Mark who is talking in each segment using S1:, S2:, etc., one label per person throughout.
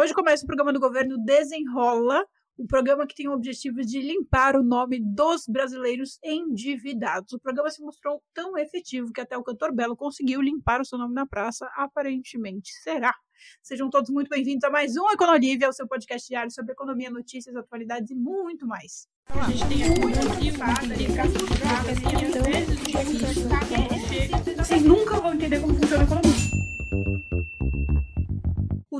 S1: Hoje começa o programa do governo Desenrola, o programa que tem o objetivo de limpar o nome dos brasileiros endividados. O programa se mostrou tão efetivo que até o cantor Belo conseguiu limpar o seu nome na praça, aparentemente. Será? Sejam todos muito bem-vindos a mais um Econolívia, o seu podcast diário sobre economia, notícias, atualidades e muito mais. A gente tem Vocês nunca vão entender como funciona a economia.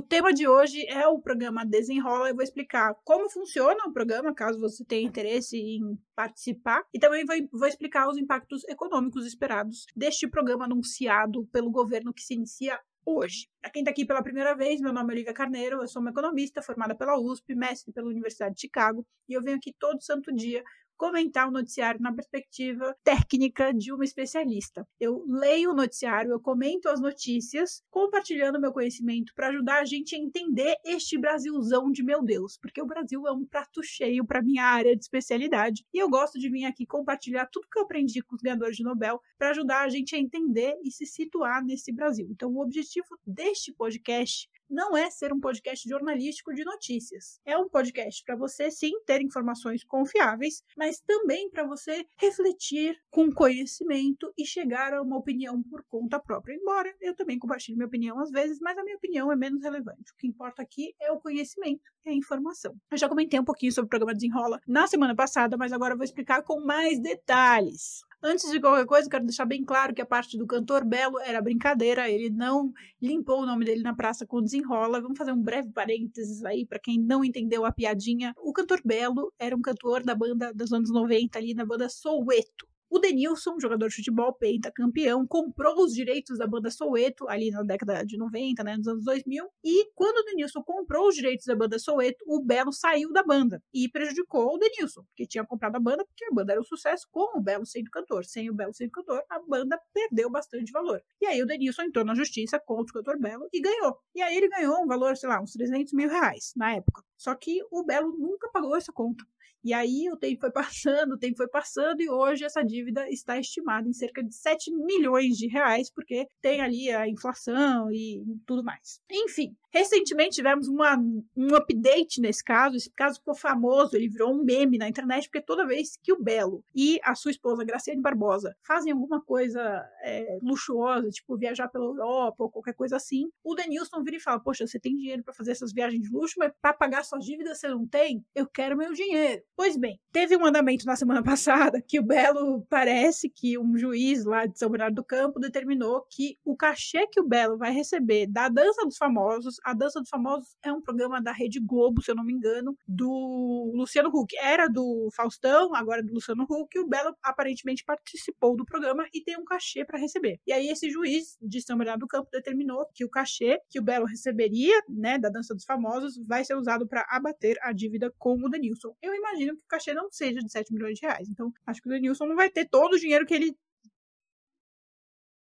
S1: O tema de hoje é o programa Desenrola. Eu vou explicar como funciona o programa, caso você tenha interesse em participar, e também vou, vou explicar os impactos econômicos esperados deste programa anunciado pelo governo que se inicia hoje. Para quem está aqui pela primeira vez, meu nome é Olivia Carneiro, eu sou uma economista formada pela USP, mestre pela Universidade de Chicago, e eu venho aqui todo santo dia comentar o noticiário na perspectiva técnica de uma especialista. Eu leio o noticiário, eu comento as notícias, compartilhando meu conhecimento para ajudar a gente a entender este Brasilzão de meu Deus, porque o Brasil é um prato cheio para minha área de especialidade e eu gosto de vir aqui compartilhar tudo que eu aprendi com os ganhadores de Nobel para ajudar a gente a entender e se situar nesse Brasil. Então, o objetivo deste podcast não é ser um podcast jornalístico de notícias. É um podcast para você sim ter informações confiáveis, mas também para você refletir com conhecimento e chegar a uma opinião por conta própria. Embora eu também compartilhe minha opinião às vezes, mas a minha opinião é menos relevante. O que importa aqui é o conhecimento, é a informação. Eu já comentei um pouquinho sobre o programa Desenrola na semana passada, mas agora eu vou explicar com mais detalhes. Antes de qualquer coisa, quero deixar bem claro que a parte do cantor Belo era brincadeira, ele não limpou o nome dele na praça com desenrola. Vamos fazer um breve parênteses aí para quem não entendeu a piadinha. O cantor Belo era um cantor da banda dos anos 90 ali, na banda Soueto. O Denilson, jogador de futebol, peita campeão, comprou os direitos da banda Soweto ali na década de 90, né, nos anos 2000. E quando o Denilson comprou os direitos da banda Soweto, o Belo saiu da banda e prejudicou o Denilson, que tinha comprado a banda porque a banda era um sucesso com o Belo sendo cantor. Sem o Belo sendo cantor, a banda perdeu bastante valor. E aí o Denilson entrou na justiça contra o cantor Belo e ganhou. E aí ele ganhou um valor, sei lá, uns 300 mil reais na época. Só que o Belo nunca pagou essa conta. E aí o tempo foi passando, o tempo foi passando, e hoje essa dívida está estimada em cerca de 7 milhões de reais, porque tem ali a inflação e tudo mais. Enfim, Recentemente tivemos uma, um update nesse caso. Esse caso ficou famoso, ele virou um meme na internet, porque toda vez que o Belo e a sua esposa, Graciane Barbosa, fazem alguma coisa é, luxuosa, tipo viajar pela Europa ou qualquer coisa assim, o Denilson vira e fala: Poxa, você tem dinheiro para fazer essas viagens de luxo, mas para pagar suas dívidas você não tem? Eu quero meu dinheiro. Pois bem, teve um andamento na semana passada que o Belo parece que um juiz lá de São Bernardo do Campo determinou que o cachê que o Belo vai receber da Dança dos Famosos a Dança dos Famosos é um programa da Rede Globo, se eu não me engano, do Luciano Huck. Era do Faustão, agora é do Luciano Huck, e o Belo aparentemente participou do programa e tem um cachê para receber. E aí esse juiz de São Bernardo do Campo determinou que o cachê que o Belo receberia, né, da Dança dos Famosos, vai ser usado para abater a dívida com o Denilson. Eu imagino que o cachê não seja de 7 milhões de reais. Então, acho que o Denilson não vai ter todo o dinheiro que ele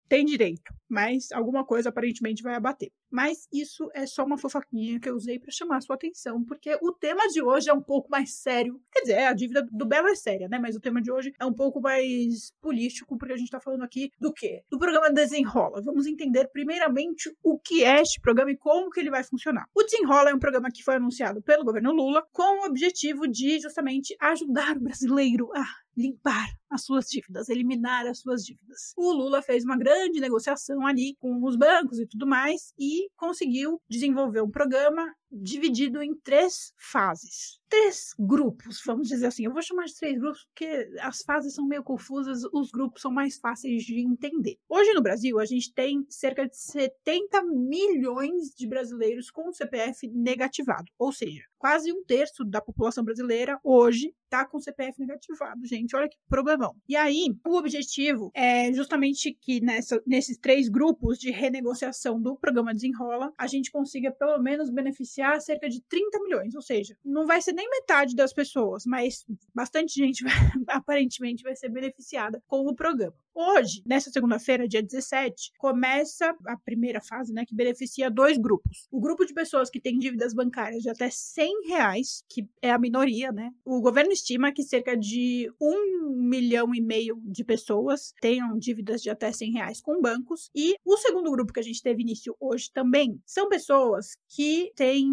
S1: tem direito, mas alguma coisa aparentemente vai abater. Mas isso é só uma fofoquinha que eu usei para chamar a sua atenção, porque o tema de hoje é um pouco mais sério. Quer dizer, a dívida do Belo é séria, né? Mas o tema de hoje é um pouco mais político, porque a gente está falando aqui do quê? Do programa Desenrola. Vamos entender primeiramente o que é este programa e como que ele vai funcionar. O Desenrola é um programa que foi anunciado pelo governo Lula com o objetivo de justamente ajudar o brasileiro a limpar as suas dívidas, eliminar as suas dívidas. O Lula fez uma grande negociação ali com os bancos e tudo mais e conseguiu desenvolver um programa dividido em três fases. Três grupos, vamos dizer assim. Eu vou chamar de três grupos porque as fases são meio confusas, os grupos são mais fáceis de entender. Hoje no Brasil, a gente tem cerca de 70 milhões de brasileiros com CPF negativado, ou seja, quase um terço da população brasileira hoje está com CPF negativado, gente. Olha que problemão. E aí, o objetivo é justamente que nessa, nesses três grupos de renegociação do programa Desenrola, a gente consiga pelo menos beneficiar beneficiar cerca de 30 milhões, ou seja, não vai ser nem metade das pessoas, mas bastante gente aparentemente vai ser beneficiada com o programa. Hoje, nessa segunda-feira, dia 17, começa a primeira fase, né, que beneficia dois grupos. O grupo de pessoas que têm dívidas bancárias de até 100 reais, que é a minoria, né? O governo estima que cerca de um milhão e meio de pessoas tenham dívidas de até 100 reais com bancos. E o segundo grupo que a gente teve início hoje também são pessoas que têm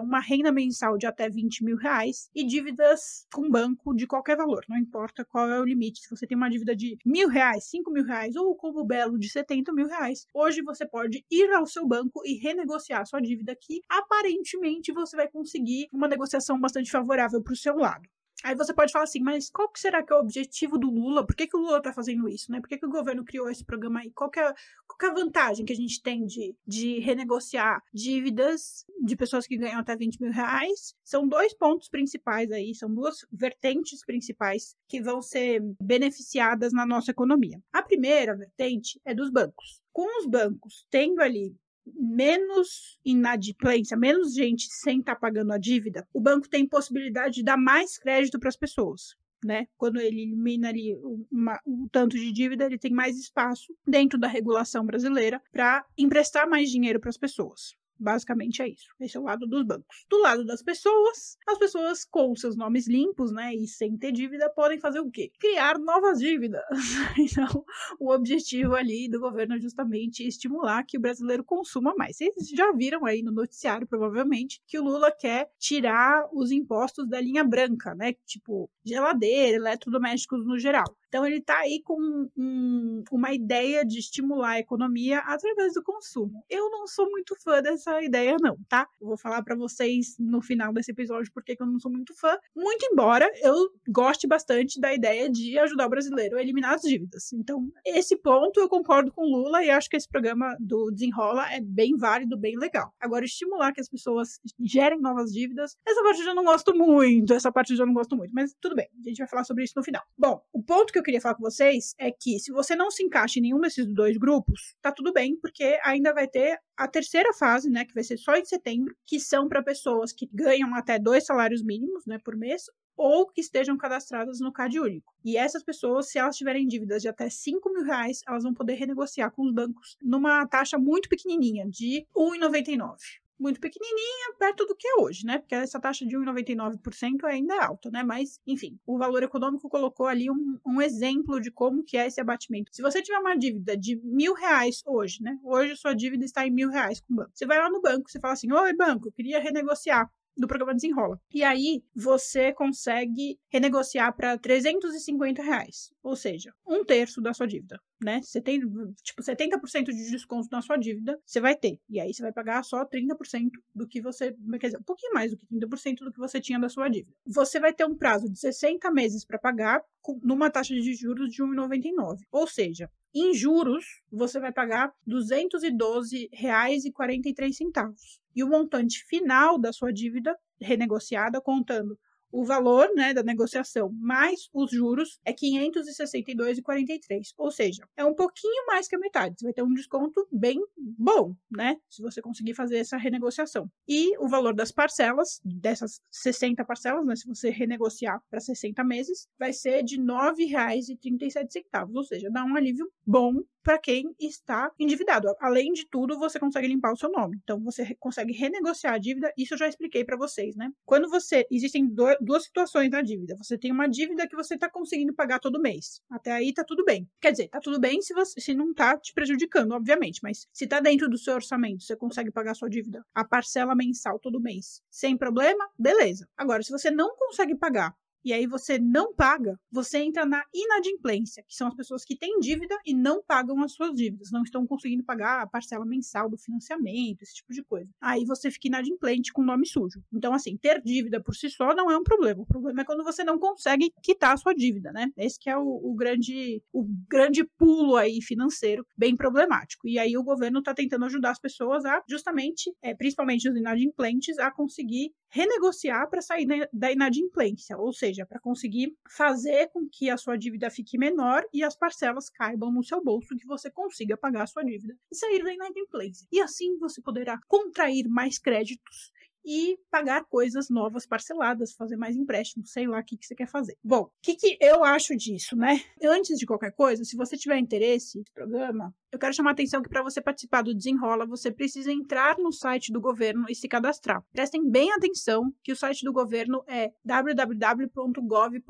S1: uma renda mensal de até 20 mil reais e dívidas com banco de qualquer valor, não importa qual é o limite. Se você tem uma dívida de mil reais, cinco mil reais ou o combo belo de 70 mil reais, hoje você pode ir ao seu banco e renegociar sua dívida que aparentemente você vai conseguir uma negociação bastante favorável para o seu lado. Aí você pode falar assim, mas qual que será que é o objetivo do Lula? Por que, que o Lula está fazendo isso, né? Por que, que o governo criou esse programa aí? Qual que é, qual que é a vantagem que a gente tem de, de renegociar dívidas de pessoas que ganham até 20 mil reais? São dois pontos principais aí, são duas vertentes principais que vão ser beneficiadas na nossa economia. A primeira vertente é dos bancos. Com os bancos tendo ali menos inadimplência, menos gente sem estar tá pagando a dívida, o banco tem possibilidade de dar mais crédito para as pessoas. Né? Quando ele elimina ali uma, um tanto de dívida, ele tem mais espaço dentro da regulação brasileira para emprestar mais dinheiro para as pessoas. Basicamente é isso. Esse é o lado dos bancos. Do lado das pessoas, as pessoas com seus nomes limpos, né, e sem ter dívida, podem fazer o quê? Criar novas dívidas. Então, o objetivo ali do governo é justamente estimular que o brasileiro consuma mais. Vocês já viram aí no noticiário, provavelmente, que o Lula quer tirar os impostos da linha branca, né? Tipo, geladeira, eletrodomésticos no geral. Então, ele está aí com um, uma ideia de estimular a economia através do consumo. Eu não sou muito fã dessa ideia, não, tá? Eu vou falar para vocês no final desse episódio porque eu não sou muito fã. Muito embora eu goste bastante da ideia de ajudar o brasileiro a eliminar as dívidas. Então, esse ponto eu concordo com Lula e acho que esse programa do Desenrola é bem válido, bem legal. Agora, estimular que as pessoas gerem novas dívidas, essa parte eu já não gosto muito, essa parte eu já não gosto muito, mas tudo bem, a gente vai falar sobre isso no final. Bom, o ponto que eu queria falar com vocês é que se você não se encaixa em nenhum desses dois grupos, tá tudo bem, porque ainda vai ter a terceira fase, né, que vai ser só em setembro, que são para pessoas que ganham até dois salários mínimos, né, por mês, ou que estejam cadastradas no CAD único. E essas pessoas, se elas tiverem dívidas de até 5 mil reais, elas vão poder renegociar com os bancos numa taxa muito pequenininha, de R$ 1,99 muito pequenininha, perto do que é hoje, né? Porque essa taxa de 1,99% ainda é alta, né? Mas, enfim, o valor econômico colocou ali um, um, exemplo de como que é esse abatimento. Se você tiver uma dívida de mil reais hoje, né? Hoje a sua dívida está em mil reais com o banco. Você vai lá no banco, você fala assim, oi banco, eu queria renegociar do programa Desenrola. E aí você consegue renegociar para 350 reais, ou seja, um terço da sua dívida, né? Você tem, tipo, 70% de desconto na sua dívida, você vai ter. E aí você vai pagar só 30% do que você, quer dizer, um pouquinho mais do que 30% do que você tinha da sua dívida. Você vai ter um prazo de 60 meses para pagar numa taxa de juros de 1,99. Ou seja, em juros, você vai pagar R$ 212,43. E o montante final da sua dívida renegociada, contando o valor né, da negociação mais os juros é 562,43. Ou seja, é um pouquinho mais que a metade. Você vai ter um desconto bem bom, né? Se você conseguir fazer essa renegociação. E o valor das parcelas, dessas 60 parcelas, né? Se você renegociar para 60 meses, vai ser de R$ 9,37. Ou seja, dá um alívio bom para quem está endividado. Além de tudo, você consegue limpar o seu nome. Então, você consegue renegociar a dívida. Isso eu já expliquei para vocês, né? Quando você. Existem duas situações na dívida. Você tem uma dívida que você está conseguindo pagar todo mês. Até aí tá tudo bem. Quer dizer, tá tudo bem se, você, se não tá te prejudicando, obviamente. Mas se tá dentro do seu orçamento, você consegue pagar sua dívida, a parcela mensal todo mês, sem problema, beleza. Agora, se você não consegue pagar e aí você não paga, você entra na inadimplência, que são as pessoas que têm dívida e não pagam as suas dívidas, não estão conseguindo pagar a parcela mensal do financiamento, esse tipo de coisa. Aí você fica inadimplente com nome sujo. Então, assim, ter dívida por si só não é um problema. O problema é quando você não consegue quitar a sua dívida, né? Esse que é o, o grande o grande pulo aí financeiro, bem problemático. E aí o governo está tentando ajudar as pessoas a justamente, é, principalmente os inadimplentes, a conseguir renegociar para sair da inadimplência, ou seja, para conseguir fazer com que a sua dívida fique menor e as parcelas caibam no seu bolso, que você consiga pagar a sua dívida e sair da inadimplência. E assim você poderá contrair mais créditos e pagar coisas novas parceladas, fazer mais empréstimos, sei lá o que, que você quer fazer. Bom, o que, que eu acho disso, né? Antes de qualquer coisa, se você tiver interesse no programa, eu quero chamar a atenção que para você participar do Desenrola, você precisa entrar no site do governo e se cadastrar. Prestem bem atenção que o site do governo é www.gov.br.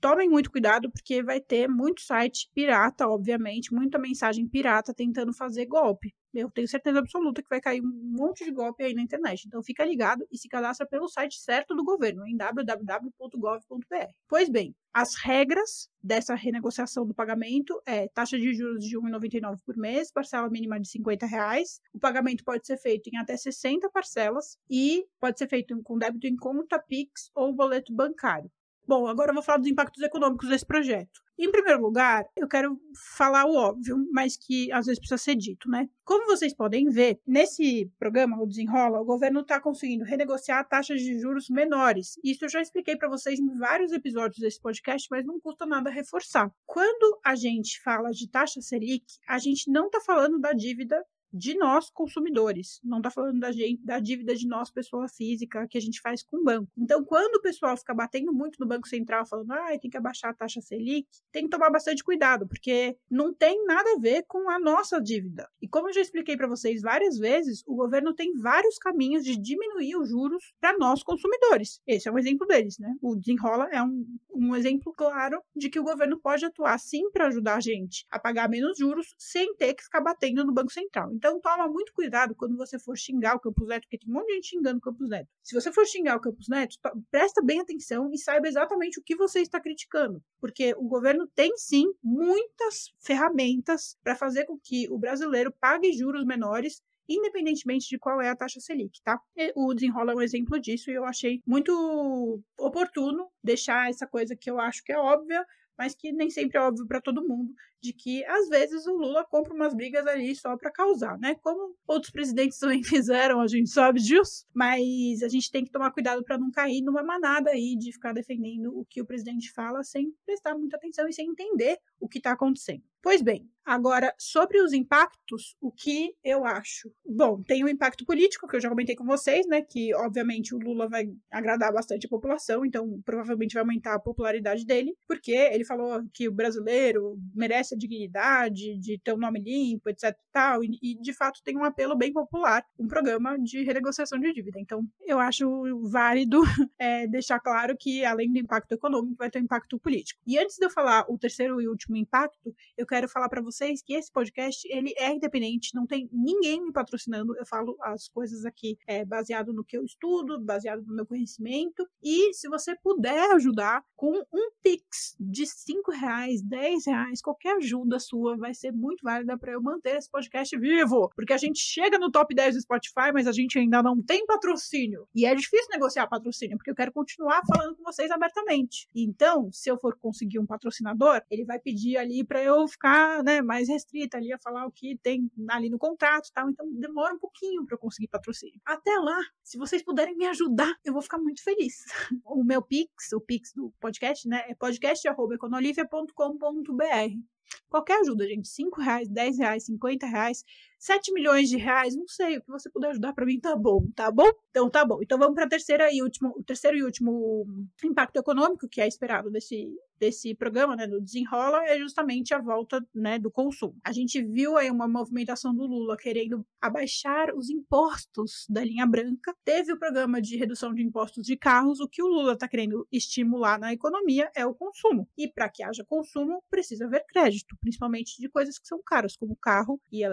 S1: Tomem muito cuidado, porque vai ter muito site pirata, obviamente, muita mensagem pirata tentando fazer golpe. Eu tenho certeza absoluta que vai cair um monte de golpe aí na internet. Então fica ligado e se cadastra pelo site certo do governo, em www.gov.br. Pois bem, as regras dessa renegociação do pagamento é taxa de juros de R$ 1,99 por mês, parcela mínima de 50 reais. O pagamento pode ser feito em até 60 parcelas e pode ser feito com débito em conta, Pix ou boleto bancário. Bom, agora eu vou falar dos impactos econômicos desse projeto. Em primeiro lugar, eu quero falar o óbvio, mas que às vezes precisa ser dito, né? Como vocês podem ver, nesse programa, o Desenrola, o governo está conseguindo renegociar taxas de juros menores. Isso eu já expliquei para vocês em vários episódios desse podcast, mas não custa nada reforçar. Quando a gente fala de taxa Selic, a gente não está falando da dívida de nós consumidores, não está falando da, gente, da dívida de nós, pessoa física, que a gente faz com o banco. Então, quando o pessoal fica batendo muito no Banco Central, falando, ah, tem que abaixar a taxa Selic, tem que tomar bastante cuidado, porque não tem nada a ver com a nossa dívida. E como eu já expliquei para vocês várias vezes, o governo tem vários caminhos de diminuir os juros para nós consumidores. Esse é um exemplo deles, né? O Desenrola é um, um exemplo claro de que o governo pode atuar sim para ajudar a gente a pagar menos juros sem ter que ficar batendo no Banco Central. Então, toma muito cuidado quando você for xingar o Campus Neto, porque tem um monte de gente xingando o Campus Neto. Se você for xingar o Campus Neto, presta bem atenção e saiba exatamente o que você está criticando, porque o governo tem sim muitas ferramentas para fazer com que o brasileiro pague juros menores independentemente de qual é a taxa Selic, tá? O desenrola é um exemplo disso e eu achei muito oportuno deixar essa coisa que eu acho que é óbvia, mas que nem sempre é óbvio para todo mundo, de que às vezes o Lula compra umas brigas ali só para causar, né? Como outros presidentes também fizeram, a gente sabe disso, mas a gente tem que tomar cuidado para não cair numa manada aí de ficar defendendo o que o presidente fala sem prestar muita atenção e sem entender o que está acontecendo. Pois bem, agora sobre os impactos, o que eu acho? Bom, tem o impacto político que eu já comentei com vocês, né? Que obviamente o Lula vai agradar bastante a população, então provavelmente vai aumentar a popularidade dele, porque ele falou que o brasileiro merece a dignidade de ter um nome limpo, etc. Tal, e, e de fato tem um apelo bem popular, um programa de renegociação de dívida. Então eu acho válido é, deixar claro que além do impacto econômico vai ter um impacto político. E antes de eu falar o terceiro e último impacto, eu quero falar para vocês que esse podcast ele é independente, não tem ninguém me patrocinando. Eu falo as coisas aqui é, baseado no que eu estudo, baseado no meu conhecimento. E se você puder ajudar com um pix de 5 reais, 10 reais, qualquer ajuda sua vai ser muito válida para eu manter esse podcast vivo. Porque a gente chega no top 10 do Spotify, mas a gente ainda não tem patrocínio. E é difícil negociar patrocínio, porque eu quero continuar falando com vocês abertamente. Então, se eu for conseguir um patrocinador, ele vai pedir ali para eu ficar né, mais restrita ali a falar o que tem ali no contrato e tal. Então, demora um pouquinho para eu conseguir patrocínio. Até lá, se vocês puderem me ajudar, eu vou ficar muito feliz. O meu Pix, o Pix do podcast, né, é podcast.econolivia.com.br. Qualquer ajuda, gente. 5 reais, 10 reais, 50 reais, 7 milhões de reais, não sei, o que você puder ajudar para mim tá bom, tá bom? Então tá bom. Então vamos para terceira e último, o terceiro e último impacto econômico que é esperado desse desse programa, né, do Desenrola, é justamente a volta, né, do consumo. A gente viu aí uma movimentação do Lula querendo abaixar os impostos da linha branca. Teve o programa de redução de impostos de carros. O que o Lula está querendo estimular na economia é o consumo. E para que haja consumo, precisa haver crédito, principalmente de coisas que são caras, como carro e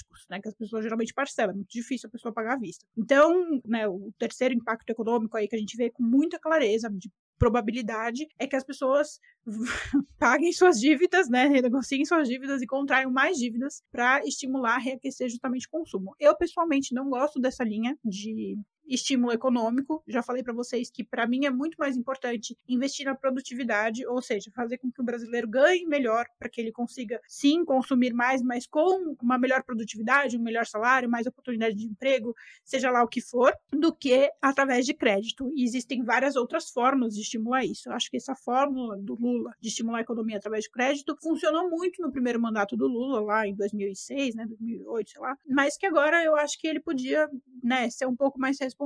S1: eletrodomésticos, né, que as pessoas geralmente parcelam. É muito difícil a pessoa pagar à vista. Então, né, o terceiro impacto econômico aí que a gente vê com muita clareza de probabilidade é que as pessoas paguem suas dívidas, né, renegociem suas dívidas e contraiam mais dívidas para estimular, reaquecer justamente o consumo. Eu pessoalmente não gosto dessa linha de estímulo econômico. Já falei para vocês que para mim é muito mais importante investir na produtividade, ou seja, fazer com que o brasileiro ganhe melhor para que ele consiga sim consumir mais, mas com uma melhor produtividade, um melhor salário, mais oportunidade de emprego, seja lá o que for, do que através de crédito. E existem várias outras formas de estimular isso. Eu acho que essa fórmula do Lula de estimular a economia através de crédito funcionou muito no primeiro mandato do Lula lá em 2006, né, 2008, sei lá, mas que agora eu acho que ele podia né, ser um pouco mais responsável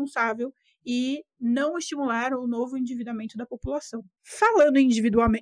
S1: e não estimular o novo endividamento da população. Falando em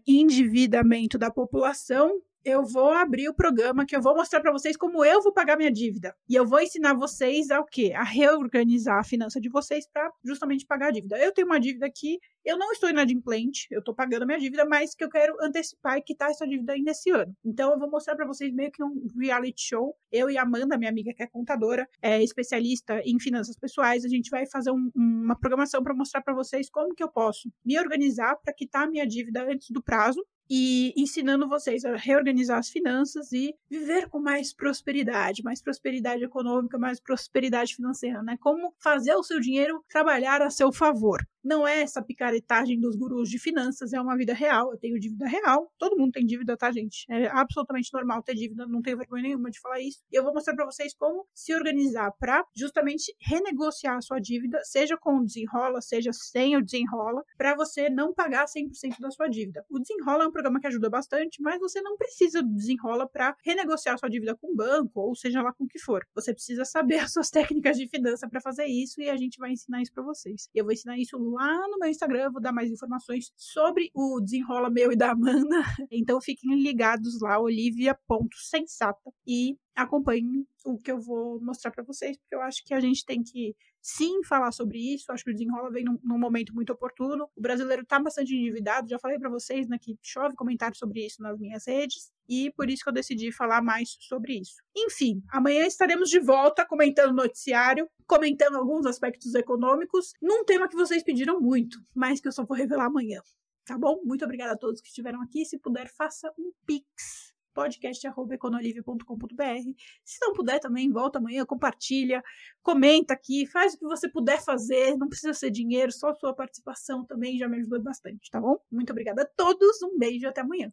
S1: endividamento da população, eu vou abrir o programa que eu vou mostrar para vocês como eu vou pagar minha dívida. E eu vou ensinar vocês a o quê? A reorganizar a finança de vocês para justamente pagar a dívida. Eu tenho uma dívida aqui, eu não estou inadimplente, eu estou pagando a minha dívida, mas que eu quero antecipar e quitar essa dívida ainda esse ano. Então eu vou mostrar para vocês meio que um reality show. Eu e a Amanda, minha amiga que é contadora, é especialista em finanças pessoais, a gente vai fazer um, uma programação para mostrar para vocês como que eu posso me organizar para quitar a minha dívida antes do prazo e ensinando vocês a reorganizar as finanças e viver com mais prosperidade, mais prosperidade econômica, mais prosperidade financeira, né? Como fazer o seu dinheiro trabalhar a seu favor. Não é essa picaretagem dos gurus de finanças, é uma vida real. Eu tenho dívida real. Todo mundo tem dívida, tá, gente? É absolutamente normal ter dívida, não tenho vergonha nenhuma de falar isso. E eu vou mostrar para vocês como se organizar para justamente renegociar a sua dívida, seja com o desenrola, seja sem o desenrola, para você não pagar 100% da sua dívida. O desenrola é um programa que ajuda bastante, mas você não precisa do desenrola para renegociar sua dívida com o banco, ou seja lá com o que for. Você precisa saber as suas técnicas de finança para fazer isso e a gente vai ensinar isso para vocês. E eu vou ensinar isso lá no meu Instagram, vou dar mais informações sobre o desenrola meu e da Amanda. Então fiquem ligados lá, olivia.sensata e acompanhem o que eu vou mostrar para vocês, porque eu acho que a gente tem que sim falar sobre isso. Acho que o desenrola vem num, num momento muito oportuno. O brasileiro está bastante endividado, já falei para vocês né, que chove comentários sobre isso nas minhas redes, e por isso que eu decidi falar mais sobre isso. Enfim, amanhã estaremos de volta comentando o noticiário, comentando alguns aspectos econômicos, num tema que vocês pediram muito, mas que eu só vou revelar amanhã. Tá bom? Muito obrigada a todos que estiveram aqui. Se puder, faça um pix podcast.econolivre.com.br. Se não puder também, volta amanhã, compartilha, comenta aqui, faz o que você puder fazer, não precisa ser dinheiro, só sua participação também já me ajudou bastante, tá bom? Muito obrigada a todos, um beijo e até amanhã.